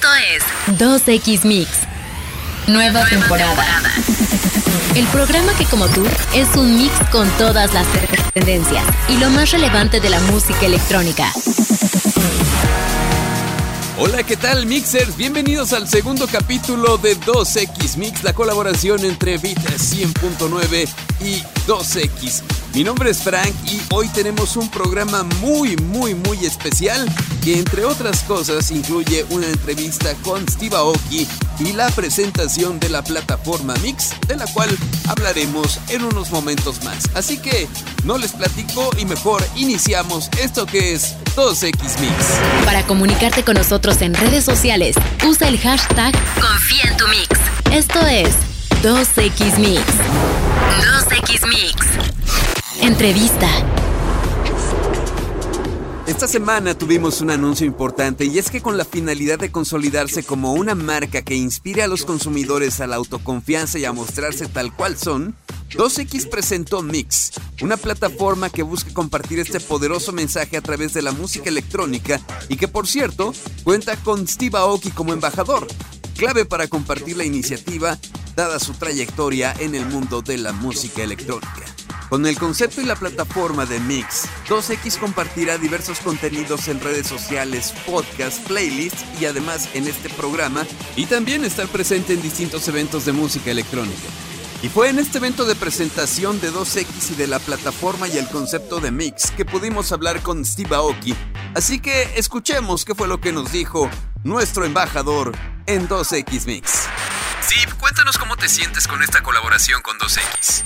Esto es 2X Mix. Nueva, temporada. El programa que como tú es un mix con todas las tendencias y lo más relevante de la música electrónica. Hola, ¿qué tal Mixers? Bienvenidos al segundo capítulo de 2X Mix, la colaboración entre Beat 100.9 y 2X. Mi nombre es Frank y hoy tenemos un programa muy, muy, muy especial que entre otras cosas incluye una entrevista con Steve Aoki y la presentación de la plataforma Mix, de la cual hablaremos en unos momentos más. Así que no les platico y mejor iniciamos esto que es 2X Mix. Para comunicarte con nosotros en redes sociales, usa el hashtag Confía en tu Mix. Esto es 2X Mix. 2X Mix. Entrevista. Esta semana tuvimos un anuncio importante y es que con la finalidad de consolidarse como una marca que inspire a los consumidores a la autoconfianza y a mostrarse tal cual son, 2X presentó Mix, una plataforma que busca compartir este poderoso mensaje a través de la música electrónica y que por cierto cuenta con Steve Aoki como embajador, clave para compartir la iniciativa dada su trayectoria en el mundo de la música electrónica. Con el concepto y la plataforma de Mix, 2X compartirá diversos contenidos en redes sociales, podcasts, playlists y además en este programa y también estar presente en distintos eventos de música electrónica. Y fue en este evento de presentación de 2X y de la plataforma y el concepto de Mix que pudimos hablar con Steve Aoki. Así que escuchemos qué fue lo que nos dijo nuestro embajador en 2X Mix. Cuéntanos cómo te sientes con esta colaboración con 2X.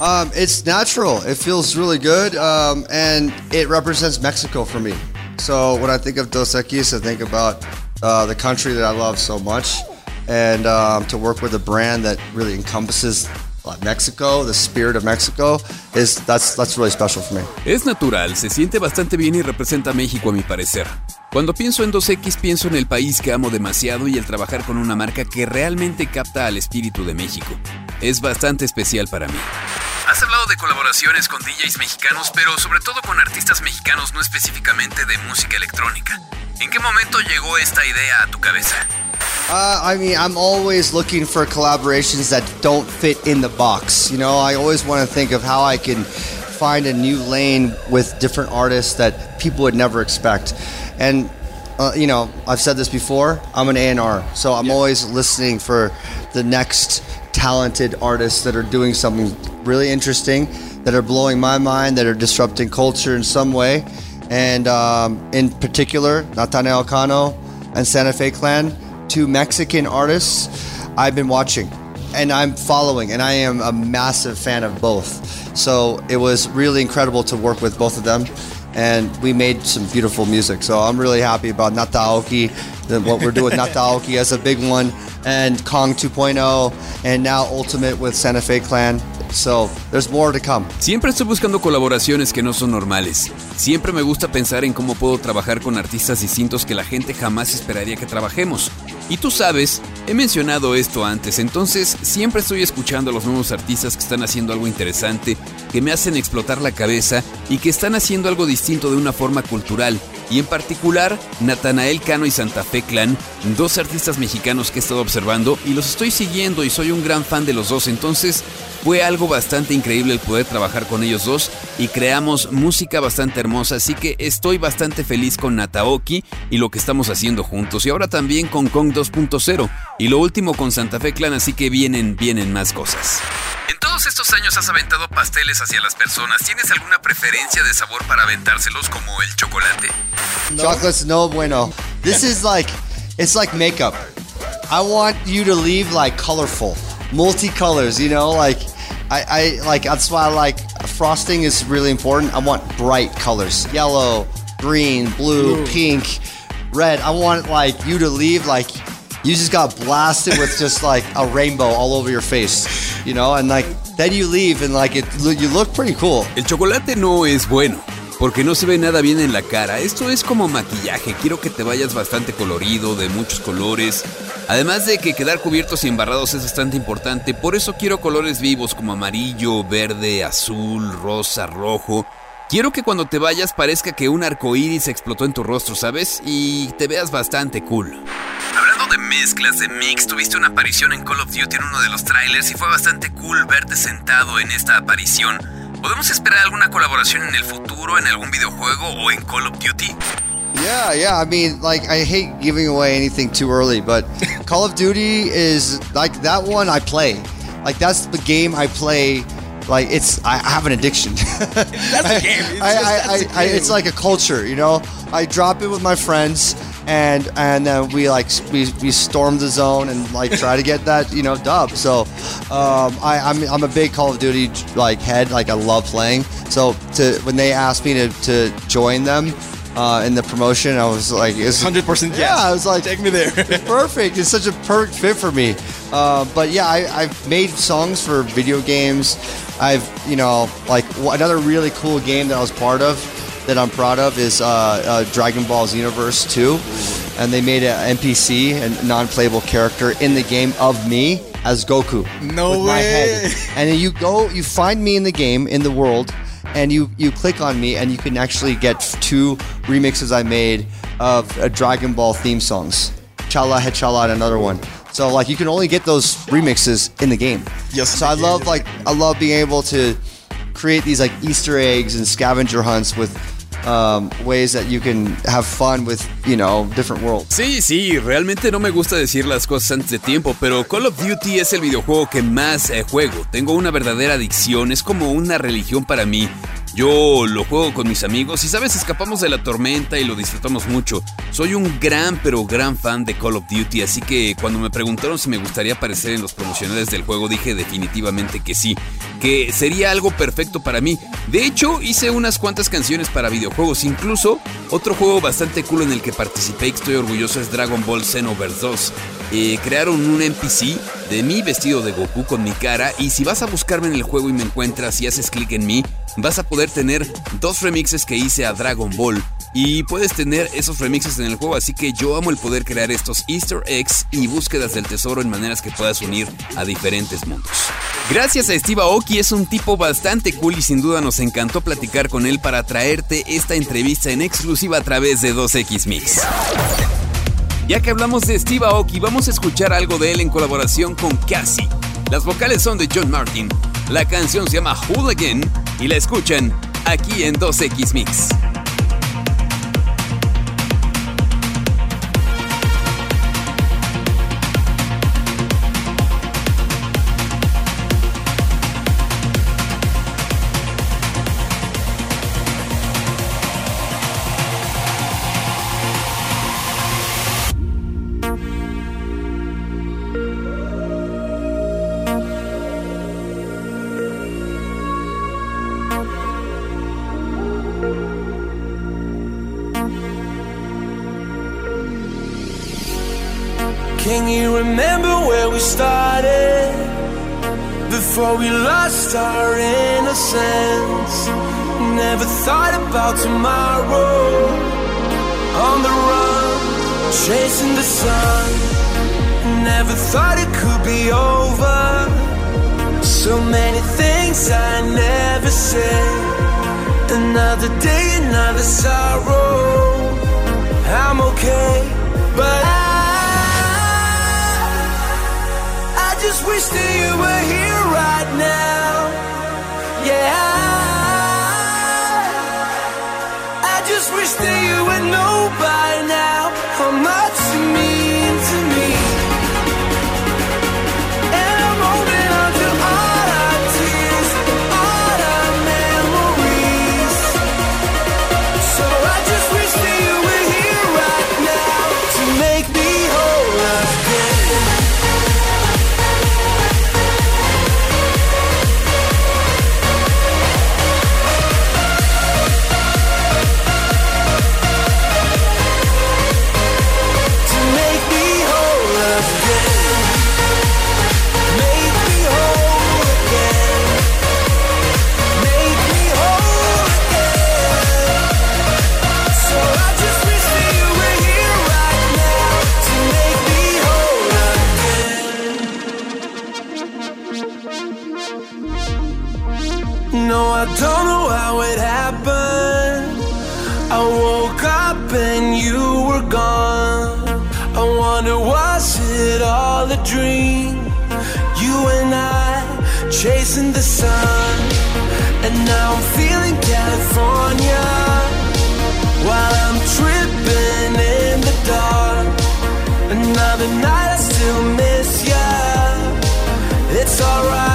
Um, it's natural. It feels really good, um, and it represents Mexico for me. So when I think of Dos Equis, I think about uh, the country that I love so much, and um, to work with a brand that really encompasses uh, Mexico, the spirit of Mexico, is that's that's really special for me. Es natural, se siente bastante bien y representa a México a mi parecer. Cuando pienso en 2X pienso en el país que amo demasiado y el trabajar con una marca que realmente capta al espíritu de México. Es bastante especial para mí. Has hablado de colaboraciones con DJs mexicanos, pero sobre todo con artistas mexicanos, no específicamente de música electrónica. ¿En qué momento llegó esta idea a tu cabeza? Uh, I mean, I'm always looking for collaborations that don't fit in the box. You know, I always want to think of how I can find a new lane with different artists that people would never expect. And uh, you know, I've said this before. I'm an A&R, so I'm always listening for the next talented artists that are doing something really interesting, that are blowing my mind, that are disrupting culture in some way. And um, in particular, Nathaniel Cano and Santa Fe Clan, two Mexican artists I've been watching and I'm following, and I am a massive fan of both. So it was really incredible to work with both of them. And we made some beautiful music. So I'm really happy about Nataoki, what we're doing with Nataoki as a big one, and Kong 2.0, and now Ultimate with Santa Fe Clan. So there's more to come. Siempre estoy buscando colaboraciones que no son normales. Siempre me gusta pensar en cómo puedo trabajar con artistas distintos que la gente jamás esperaría que trabajemos. Y tú sabes, he mencionado esto antes, entonces siempre estoy escuchando a los nuevos artistas que están haciendo algo interesante, que me hacen explotar la cabeza y que están haciendo algo distinto de una forma cultural. Y en particular, Natanael Cano y Santa Fe Clan, dos artistas mexicanos que he estado observando y los estoy siguiendo y soy un gran fan de los dos, entonces fue algo bastante increíble el poder trabajar con ellos dos y creamos música bastante hermosa, así que estoy bastante feliz con Nataoki y lo que estamos haciendo juntos y ahora también con Kong 2.0 y lo último con Santa Fe Clan, así que vienen, vienen más cosas. En todos estos años has aventado pasteles hacia las personas. ¿Tienes alguna preferencia de sabor para aventárselos como el chocolate? Chocolate's no bueno. This is like, it's like makeup. I want you to leave like colorful, multicolors. You know, like I, I like that's why I like frosting is really important. I want bright colors, yellow, green, blue, pink, red. I want like you to leave like you just got blasted with just like a rainbow all over your face, you know, and like then you leave and like it you look pretty cool. El chocolate no es bueno. Porque no se ve nada bien en la cara. Esto es como maquillaje. Quiero que te vayas bastante colorido, de muchos colores. Además de que quedar cubiertos y embarrados es bastante importante. Por eso quiero colores vivos como amarillo, verde, azul, rosa, rojo. Quiero que cuando te vayas parezca que un arco iris explotó en tu rostro, ¿sabes? Y te veas bastante cool. Hablando de mezclas, de mix, tuviste una aparición en Call of Duty en uno de los trailers y fue bastante cool verte sentado en esta aparición. ¿Podemos esperar alguna colaboración en el futuro, en algún videojuego o en Call of Duty? Yeah, yeah. I mean, like, I hate giving away anything too early, but Call of Duty is like that one I play. Like, that's the game I play. Like, it's, I have an addiction. that's the game. It's, I, just, I, that's I, I, game. it's like a culture, you know? I drop it with my friends. And and then we like we, we storm the zone and like try to get that you know dub. So um, I I'm, I'm a big Call of Duty like head. Like I love playing. So to when they asked me to, to join them, uh, in the promotion. I was like, it's 100% yes. Yeah, I was like, Take me there. it's perfect. It's such a perfect fit for me. Uh, but yeah, I, I've made songs for video games. I've, you know, like w- another really cool game that I was part of that I'm proud of is uh, uh, Dragon Ball Xenoverse 2. And they made an NPC, a non-playable character, in the game of me as Goku. No with my way. head. And then you go, you find me in the game, in the world, and you you click on me, and you can actually get two remixes I made of uh, Dragon Ball theme songs. Chala Hechala and another one. So like you can only get those remixes in the game. Yes, So I in the game, love like I love being able to create these like Easter eggs and scavenger hunts with um, ways that you can have fun with you know different worlds. Sí, sí, realmente no me gusta decir las cosas antes de tiempo, pero Call of Duty es el videojuego que más eh, juego. Tengo una verdadera adicción, es como una religión para mí. Yo lo juego con mis amigos y sabes, escapamos de la tormenta y lo disfrutamos mucho. Soy un gran pero gran fan de Call of Duty, así que cuando me preguntaron si me gustaría aparecer en los promocionales del juego dije definitivamente que sí, que sería algo perfecto para mí. De hecho, hice unas cuantas canciones para videojuegos, incluso otro juego bastante cool en el que participé y estoy orgulloso es Dragon Ball Xenoverse 2. Eh, crearon un NPC de mí vestido de Goku con mi cara y si vas a buscarme en el juego y me encuentras y haces clic en mí, vas a poder tener dos remixes que hice a Dragon Ball. Y puedes tener esos remixes en el juego, así que yo amo el poder crear estos easter eggs y búsquedas del tesoro en maneras que puedas unir a diferentes mundos. Gracias a Steve Aoki, es un tipo bastante cool y sin duda nos encantó platicar con él para traerte esta entrevista en exclusiva a través de 2X Mix. Ya que hablamos de Steve Aoki, vamos a escuchar algo de él en colaboración con Cassie. Las vocales son de John Martin, la canción se llama Hooligan y la escuchan aquí en 2X Mix. Can you remember where we started? Before we lost our innocence. Never thought about tomorrow. On the run, chasing the sun. Never thought it could be over. So many things I never said. Another day, another sorrow. I'm okay, but I, just wish that you were here right now. Yeah, I, I just wish that you would know by now how much know I don't know how it happened. I woke up and you were gone. I wonder, was it all a dream? You and I chasing the sun. And now I'm feeling California while I'm tripping in the dark. Another night, I still miss ya. It's alright.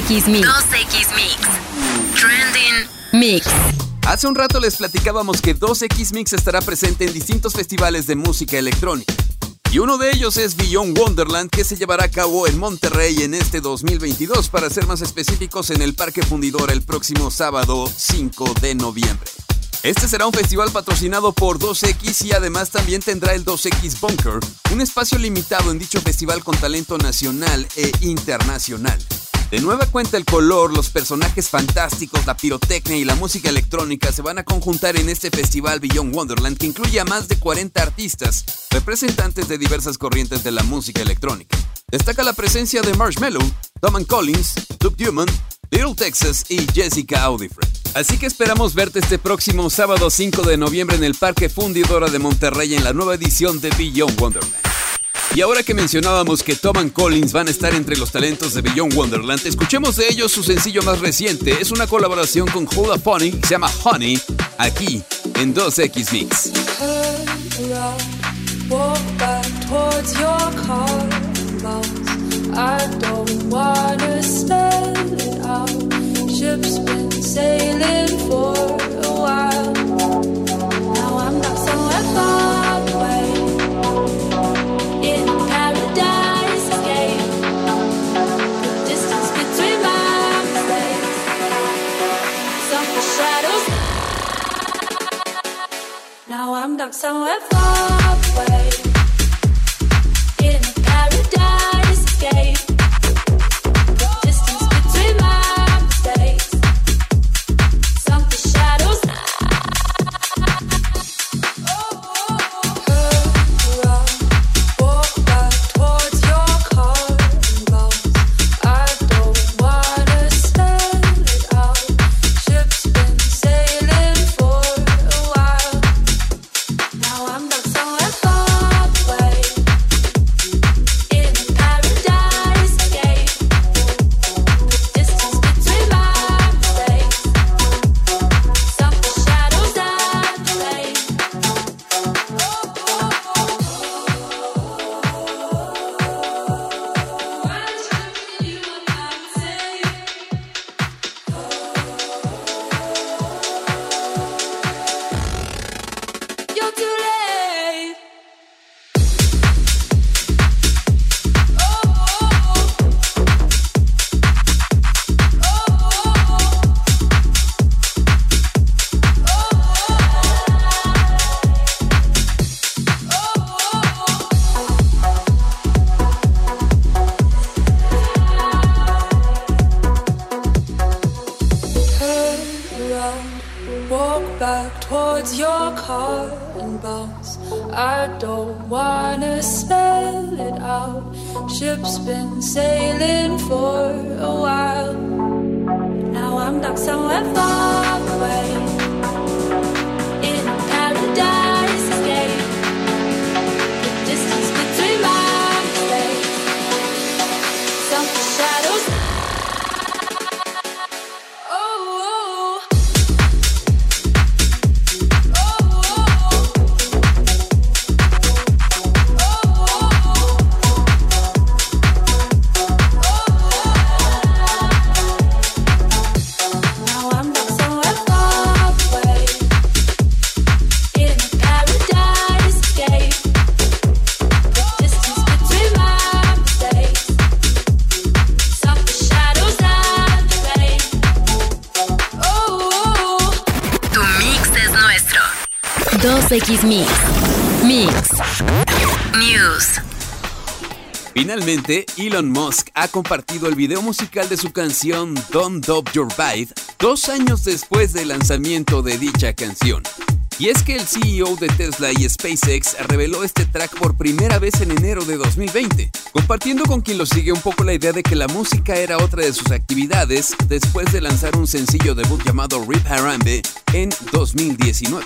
2X Mix. 2X Mix. Trending Mix. Hace un rato les platicábamos que 2X Mix estará presente en distintos festivales de música electrónica. Y uno de ellos es Beyond Wonderland, que se llevará a cabo en Monterrey en este 2022, para ser más específicos en el Parque Fundidor el próximo sábado 5 de noviembre. Este será un festival patrocinado por 2X y además también tendrá el 2X Bunker, un espacio limitado en dicho festival con talento nacional e internacional. De nueva cuenta el color, los personajes fantásticos, la pirotecnia y la música electrónica se van a conjuntar en este festival Beyond Wonderland que incluye a más de 40 artistas, representantes de diversas corrientes de la música electrónica. Destaca la presencia de Marshmello, Tom Collins, Duke Newman, Little Texas y Jessica Audifred. Así que esperamos verte este próximo sábado 5 de noviembre en el Parque Fundidora de Monterrey en la nueva edición de Beyond Wonderland. Y ahora que mencionábamos que Tom Collins van a estar entre los talentos de Beyond Wonderland, escuchemos de ellos su sencillo más reciente. Es una colaboración con Hula Phonic que se llama Honey, aquí en 2X Mix. Now I'm. Now I'm stuck somewhere far away in a paradise escape. 2X Mix. Mix. News. Finalmente, Elon Musk ha compartido el video musical de su canción Don't Dop Your Vibe dos años después del lanzamiento de dicha canción. Y es que el CEO de Tesla y SpaceX reveló este track por primera vez en enero de 2020, compartiendo con quien lo sigue un poco la idea de que la música era otra de sus actividades después de lanzar un sencillo debut llamado Rip Harambe en 2019.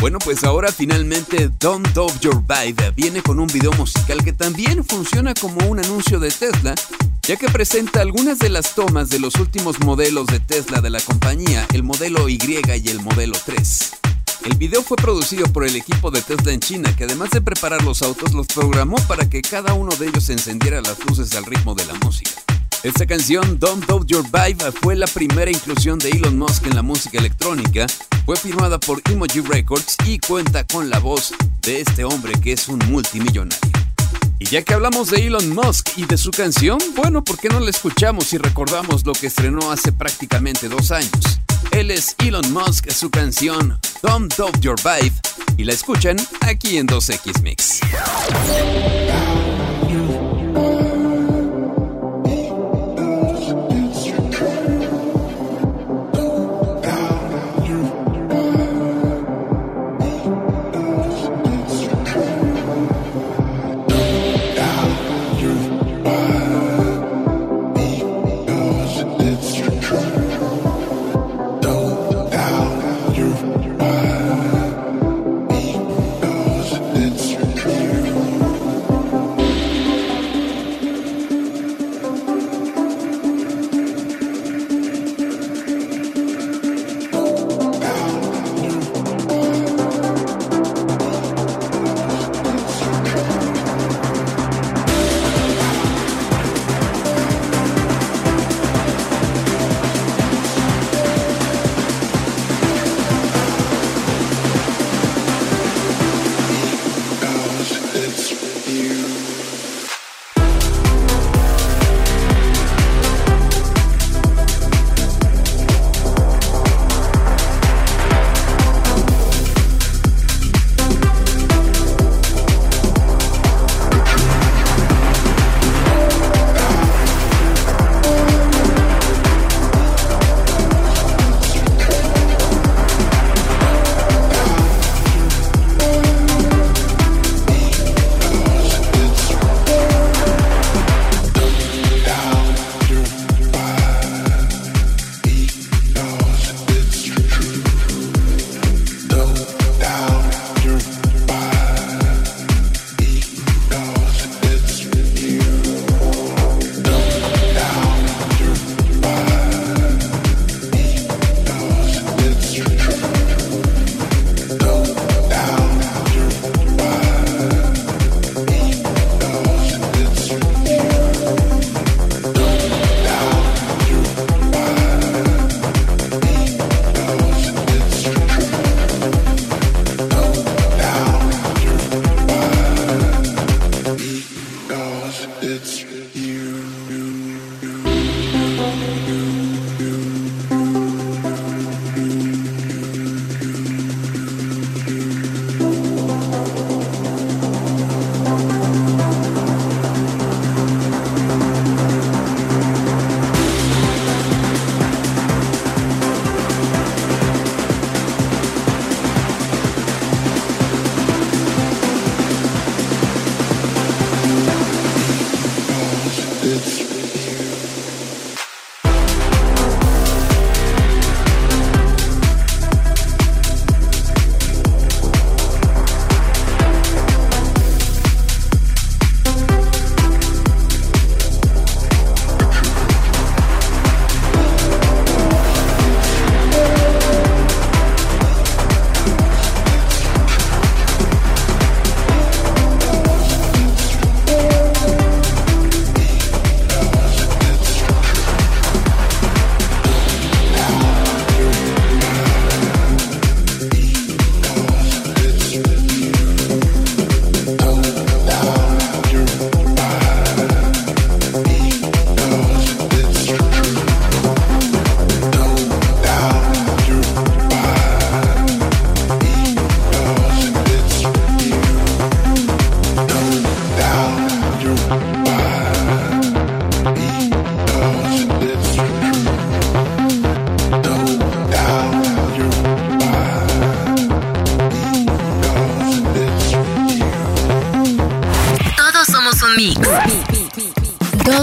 Bueno, pues ahora finalmente Don't Dove Your Vibe viene con un video musical que también funciona como un anuncio de Tesla, ya que presenta algunas de las tomas de los últimos modelos de Tesla de la compañía, el modelo Y y el modelo 3. El video fue producido por el equipo de Tesla en China, que además de preparar los autos, los programó para que cada uno de ellos encendiera las luces al ritmo de la música. Esta canción, Don't Doubt Your Vibe, fue la primera inclusión de Elon Musk en la música electrónica, fue firmada por Emoji Records y cuenta con la voz de este hombre que es un multimillonario. Y ya que hablamos de Elon Musk y de su canción, bueno, ¿por qué no la escuchamos y recordamos lo que estrenó hace prácticamente dos años? Él es Elon Musk, su canción Don't Doubt Your Vibe, y la escuchan aquí en 2X Mix.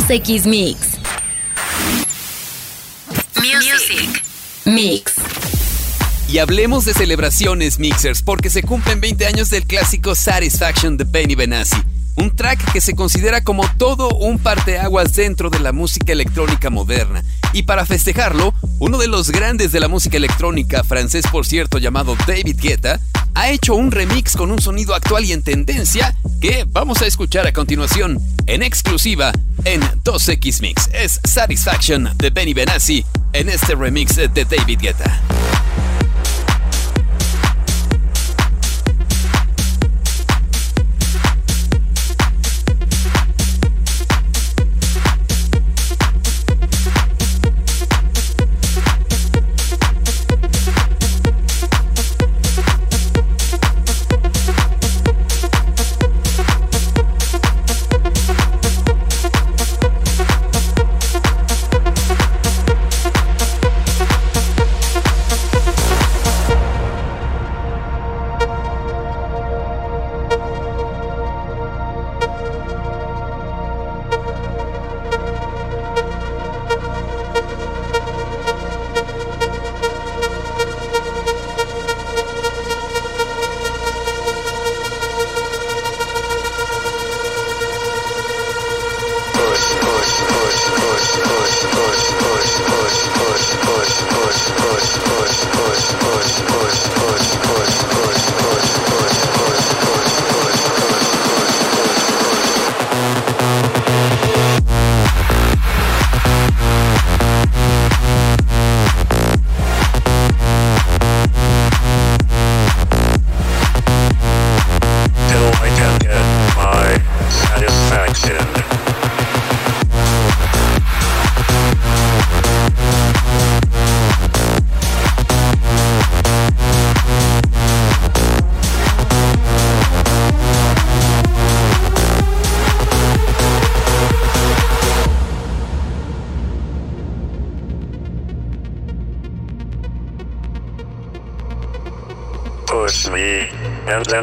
2X Mix. Music. Mix. Y hablemos de celebraciones mixers, porque se cumplen 20 años del clásico Satisfaction de Benny Benassi. Un track que se considera como todo un parteaguas dentro de la música electrónica moderna. Y para festejarlo, uno de los grandes de la música electrónica, francés por cierto llamado David Guetta, ha hecho un remix con un sonido actual y en tendencia que vamos a escuchar a continuación en exclusiva en 2X Mix. Es Satisfaction de Benny Benassi en este remix de David Guetta.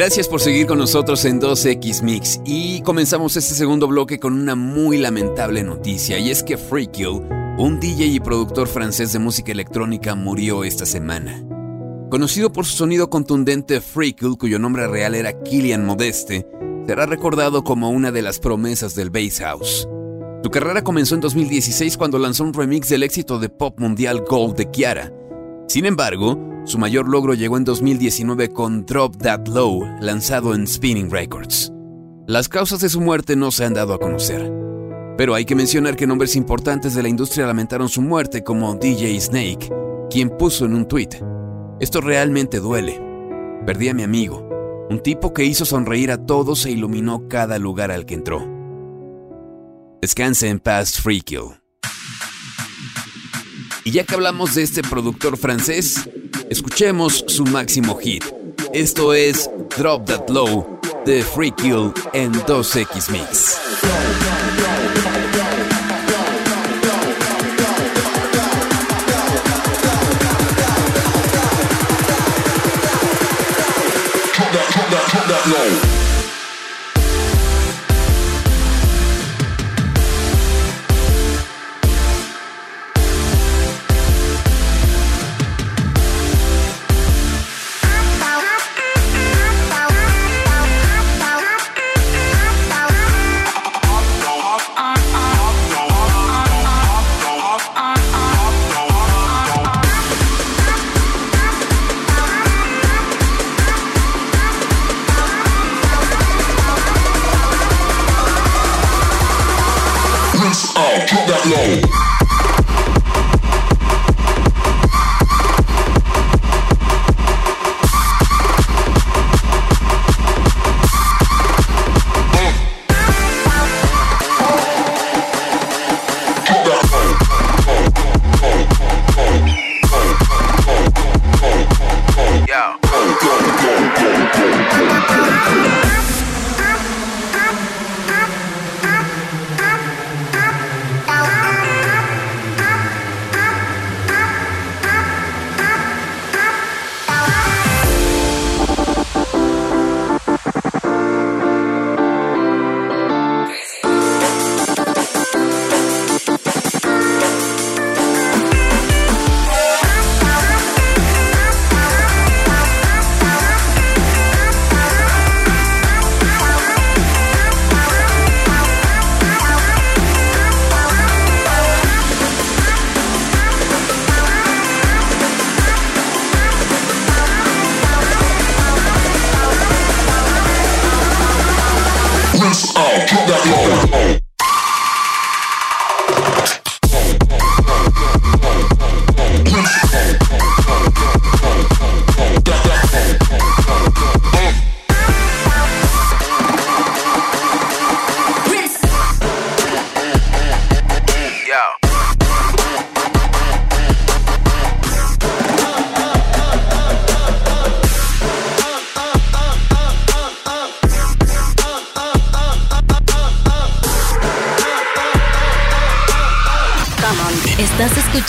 Gracias por seguir con nosotros en 2X Mix y comenzamos este segundo bloque con una muy lamentable noticia y es que Freakill, un DJ y productor francés de música electrónica, murió esta semana. Conocido por su sonido contundente, Freakill, cuyo nombre real era Killian Modeste, será recordado como una de las promesas del bass house. Su carrera comenzó en 2016 cuando lanzó un remix del éxito de pop mundial Gold de Kiara. Sin embargo, su mayor logro llegó en 2019 con Drop That Low, lanzado en Spinning Records. Las causas de su muerte no se han dado a conocer, pero hay que mencionar que nombres importantes de la industria lamentaron su muerte, como DJ Snake, quien puso en un tweet: Esto realmente duele. Perdí a mi amigo, un tipo que hizo sonreír a todos e iluminó cada lugar al que entró. Descanse en paz, Free Kill. Y ya que hablamos de este productor francés, escuchemos su máximo hit. Esto es Drop That Low de Free Kill en 2X Mix. Estás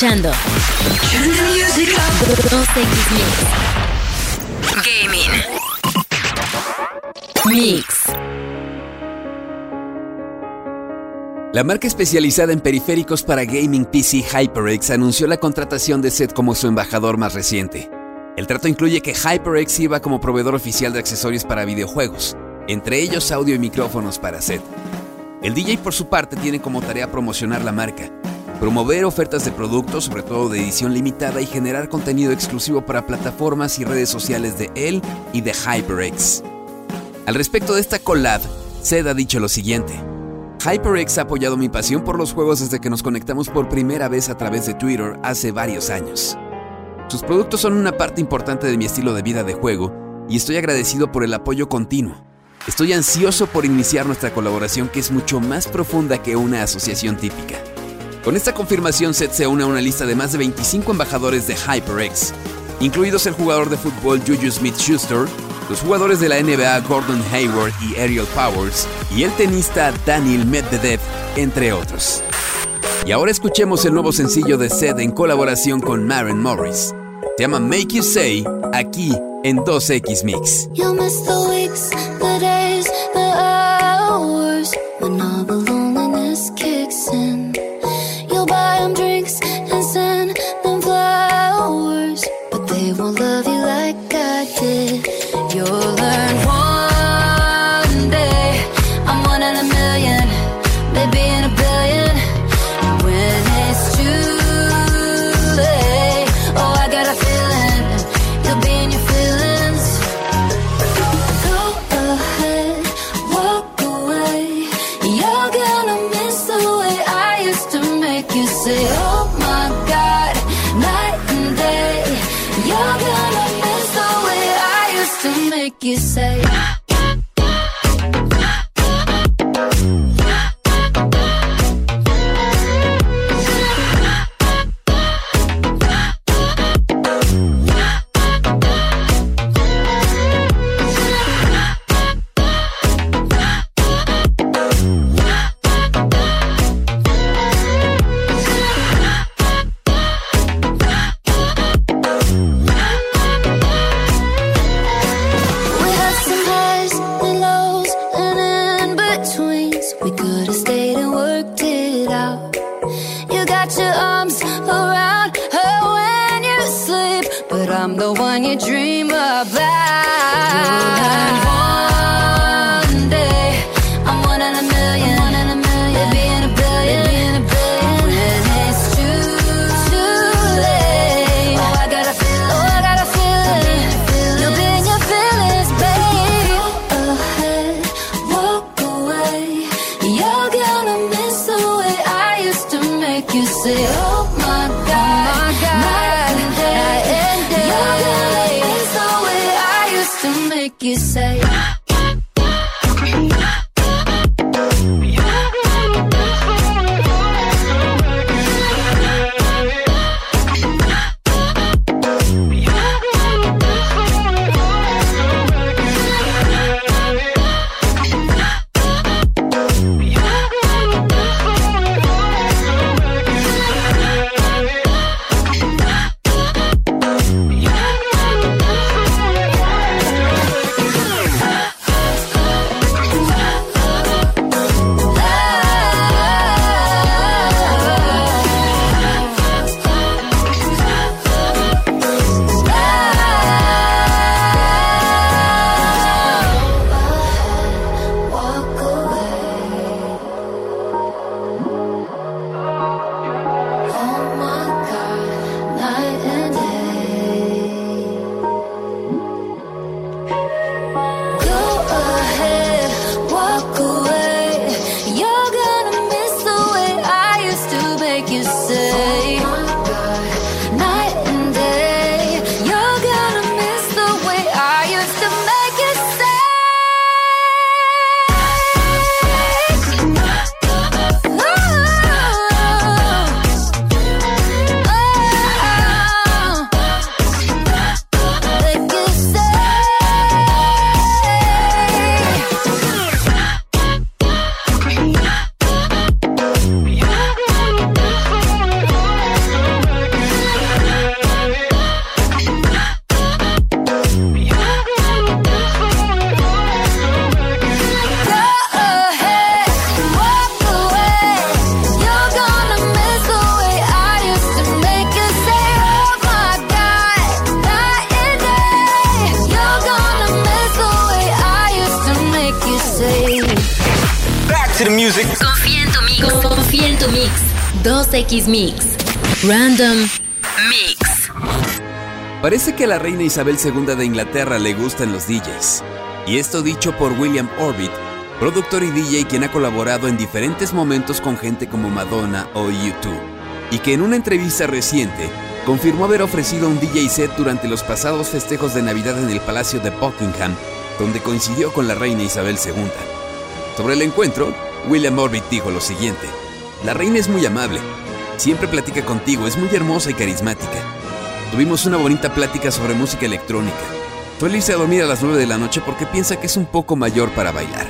escuchando 2X Mix. Gaming. Mix. La marca especializada en periféricos para gaming PC HyperX anunció la contratación de Seth como su embajador más reciente. El trato incluye que HyperX sirva como proveedor oficial de accesorios para videojuegos, entre ellos audio y micrófonos para Seth. El DJ por su parte tiene como tarea promocionar la marca, promover ofertas de productos, sobre todo de edición limitada, y generar contenido exclusivo para plataformas y redes sociales de él y de HyperX. Al respecto de esta collab, Seth ha dicho lo siguiente. HyperX ha apoyado mi pasión por los juegos desde que nos conectamos por primera vez a través de Twitter hace varios años. Sus productos son una parte importante de mi estilo de vida de juego y estoy agradecido por el apoyo continuo. Estoy ansioso por iniciar nuestra colaboración que es mucho más profunda que una asociación típica. Con esta confirmación, Seth se une a una lista de más de 25 embajadores de HyperX, incluidos el jugador de fútbol Juju Smith-Schuster, los jugadores de la NBA Gordon Hayward y Ariel Powers, y el tenista Daniel Medvedev, entre otros. Y ahora escuchemos el nuevo sencillo de Seth en colaboración con Maren Morris. Se llama Make You Say, aquí en 2X Mix. 2X Mix. Random Mix. Parece que a la reina Isabel II de Inglaterra le gustan los DJs. Y esto dicho por William Orbit, productor y DJ quien ha colaborado en diferentes momentos con gente como Madonna o YouTube. Y que en una entrevista reciente confirmó haber ofrecido un DJ set durante los pasados festejos de Navidad en el Palacio de Buckingham, donde coincidió con la reina Isabel II. Sobre el encuentro, William Orbit dijo lo siguiente. La reina es muy amable. Siempre platica contigo, es muy hermosa y carismática. Tuvimos una bonita plática sobre música electrónica. Suele irse a dormir a las 9 de la noche porque piensa que es un poco mayor para bailar.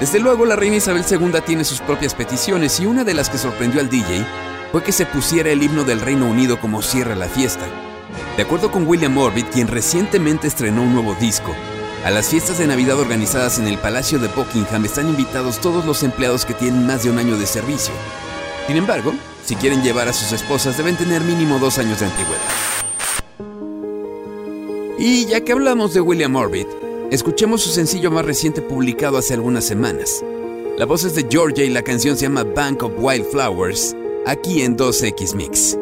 Desde luego, la reina Isabel II tiene sus propias peticiones y una de las que sorprendió al DJ fue que se pusiera el himno del Reino Unido como cierra la fiesta. De acuerdo con William Orbit, quien recientemente estrenó un nuevo disco, a las fiestas de Navidad organizadas en el Palacio de Buckingham están invitados todos los empleados que tienen más de un año de servicio. Sin embargo, si quieren llevar a sus esposas deben tener mínimo dos años de antigüedad. Y ya que hablamos de William Orbit, escuchemos su sencillo más reciente publicado hace algunas semanas. La voz es de Georgia y la canción se llama Bank of Wildflowers, aquí en 2X Mix.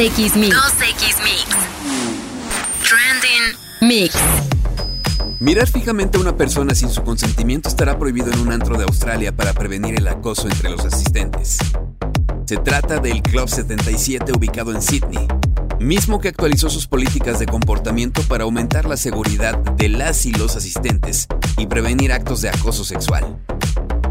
2X Mix. 2X Mix. Trending Mix. Mirar fijamente a una persona sin su consentimiento estará prohibido en un antro de Australia para prevenir el acoso entre los asistentes. Se trata del Club 77 ubicado en Sydney, mismo que actualizó sus políticas de comportamiento para aumentar la seguridad de las y los asistentes y prevenir actos de acoso sexual.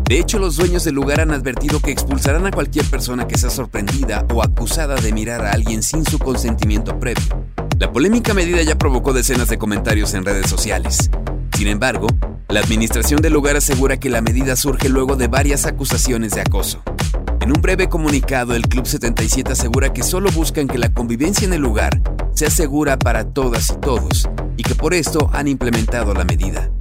De hecho, los dueños del lugar han advertido que expulsarán a cualquier persona que sea sorprendida o acusada de mirar a alguien sin su consentimiento previo. La polémica medida ya provocó decenas de comentarios en redes sociales. Sin embargo, la administración del lugar asegura que la medida surge luego de varias acusaciones de acoso. En un breve comunicado, el Club 77 asegura que solo buscan que la convivencia en el lugar sea segura para todas y todos, y que por esto han implementado la medida.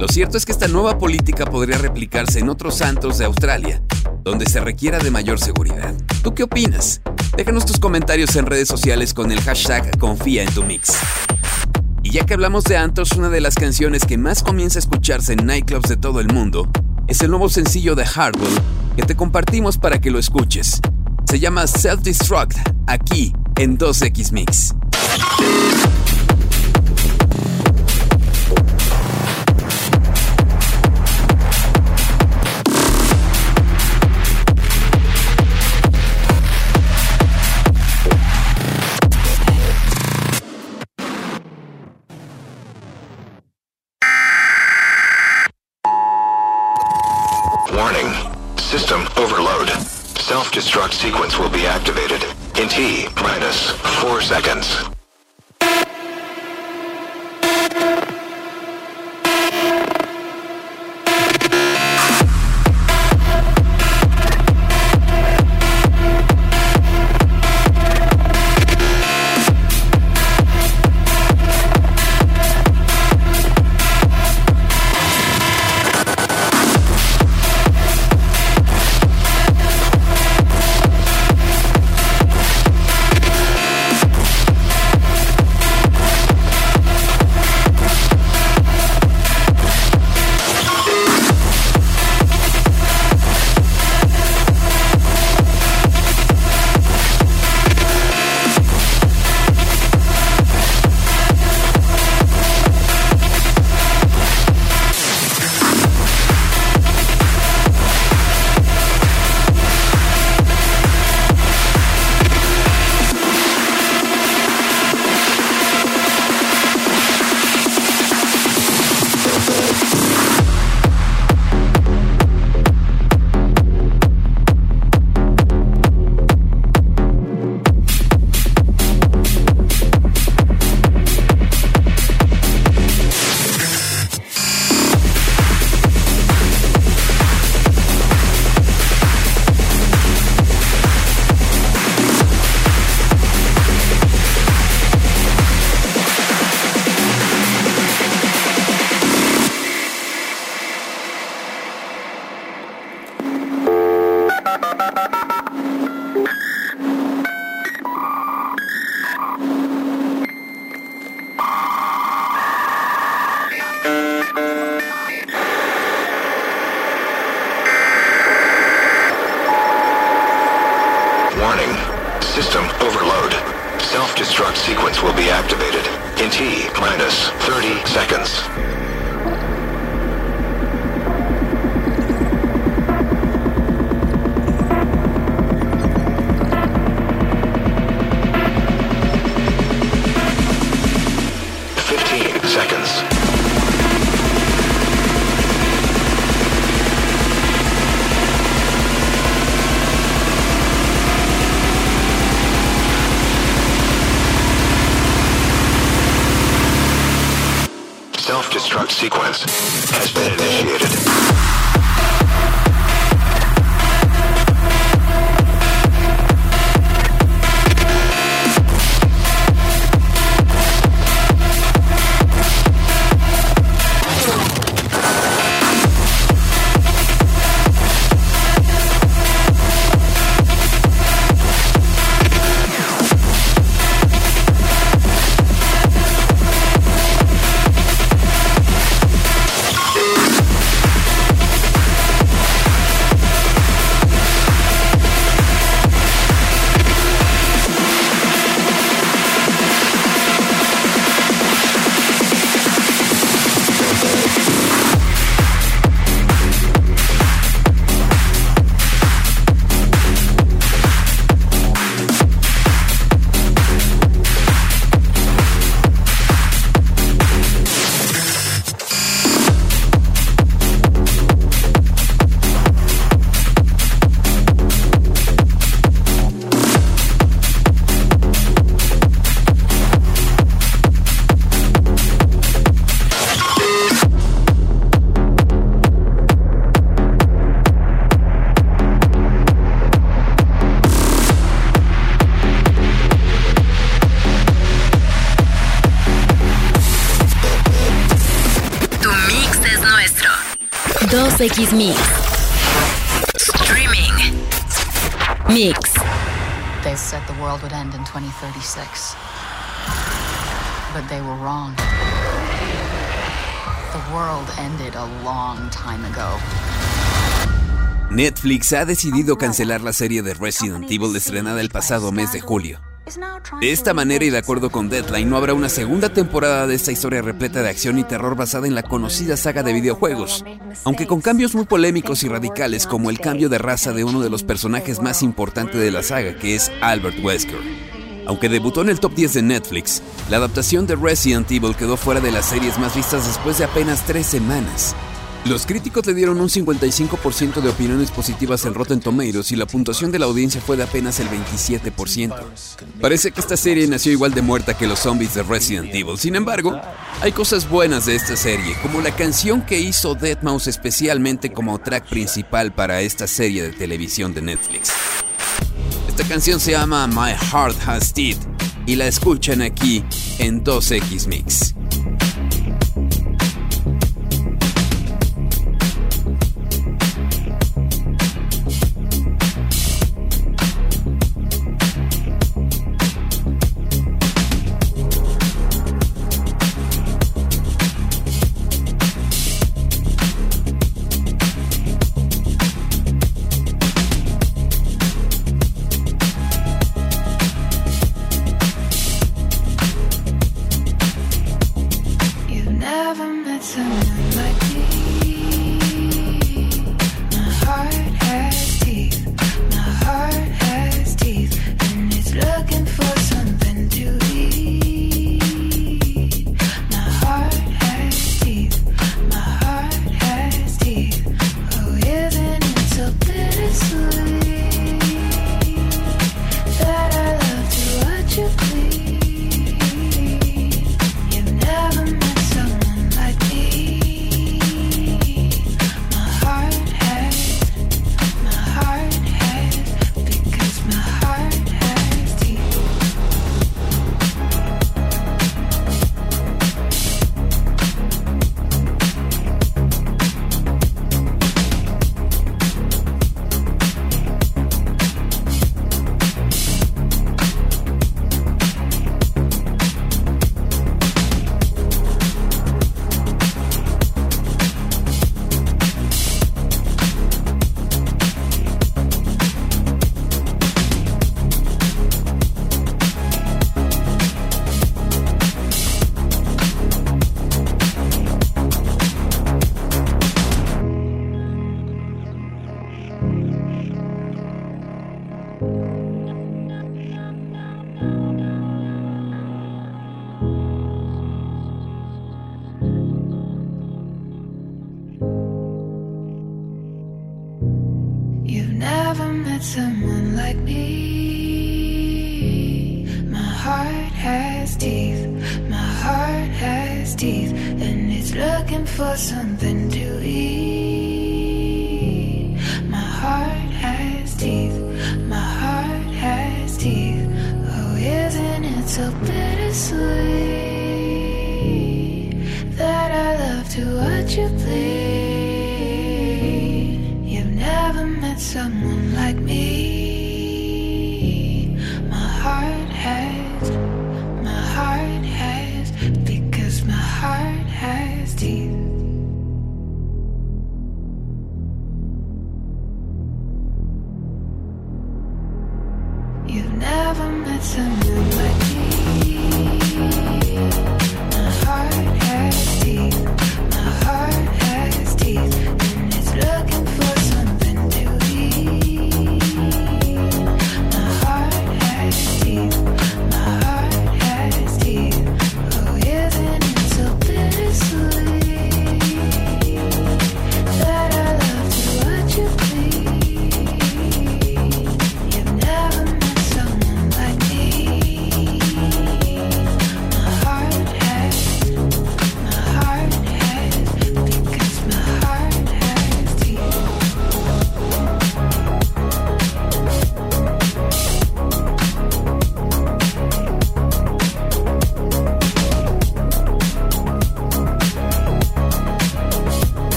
Lo cierto es que esta nueva política podría replicarse en otros santos de Australia, donde se requiera de mayor seguridad. ¿Tú qué opinas? Déjanos tus comentarios en redes sociales con el hashtag Confía en tu Mix. Y ya que hablamos de antros, una de las canciones que más comienza a escucharse en nightclubs de todo el mundo es el nuevo sencillo de Hardwell que te compartimos para que lo escuches. Se llama Self Destruct, aquí en 2X Mix. Sequence will be activated in T minus 4 seconds. Minus 30 seconds. Sequence 2X Mix. Streaming. Mix. They said the world would end in 2036. But they were wrong. The world ended a long time ago. Netflix ha decidido cancelar la serie de Resident Evil estrenada el pasado mes de julio. De esta manera y de acuerdo con Deadline, no habrá una segunda temporada de esta historia repleta de acción y terror basada en la conocida saga de videojuegos, aunque con cambios muy polémicos y radicales como el cambio de raza de uno de los personajes más importantes de la saga, que es Albert Wesker. Aunque debutó en el top 10 de Netflix, la adaptación de Resident Evil quedó fuera de las series más vistas después de apenas tres semanas. Los críticos le dieron un 55% de opiniones positivas en Rotten Tomatoes y la puntuación de la audiencia fue de apenas el 27%. Parece que esta serie nació igual de muerta que los zombies de Resident Evil. Sin embargo, hay cosas buenas de esta serie, como la canción que hizo Deadmau5 especialmente como track principal para esta serie de televisión de Netflix. Esta canción se llama My Heart Has Teeth y la escuchan aquí en 2X Mix.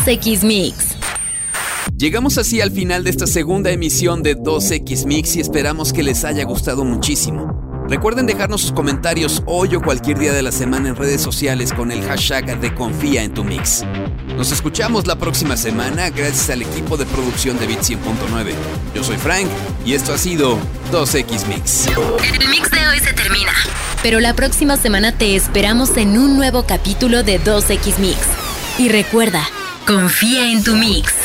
2X Mix. Llegamos así al final de esta segunda emisión de 2X Mix y esperamos que les haya gustado muchísimo. Recuerden dejarnos sus comentarios hoy o cualquier día de la semana en redes sociales con el hashtag de Confía en tu Mix. Nos escuchamos la próxima semana gracias al equipo de producción de Bit 100.9. Yo soy Frank y esto ha sido 2X Mix. El mix de hoy se termina. Pero la próxima semana te esperamos en un nuevo capítulo de 2X Mix. Y recuerda, confía en tu mix.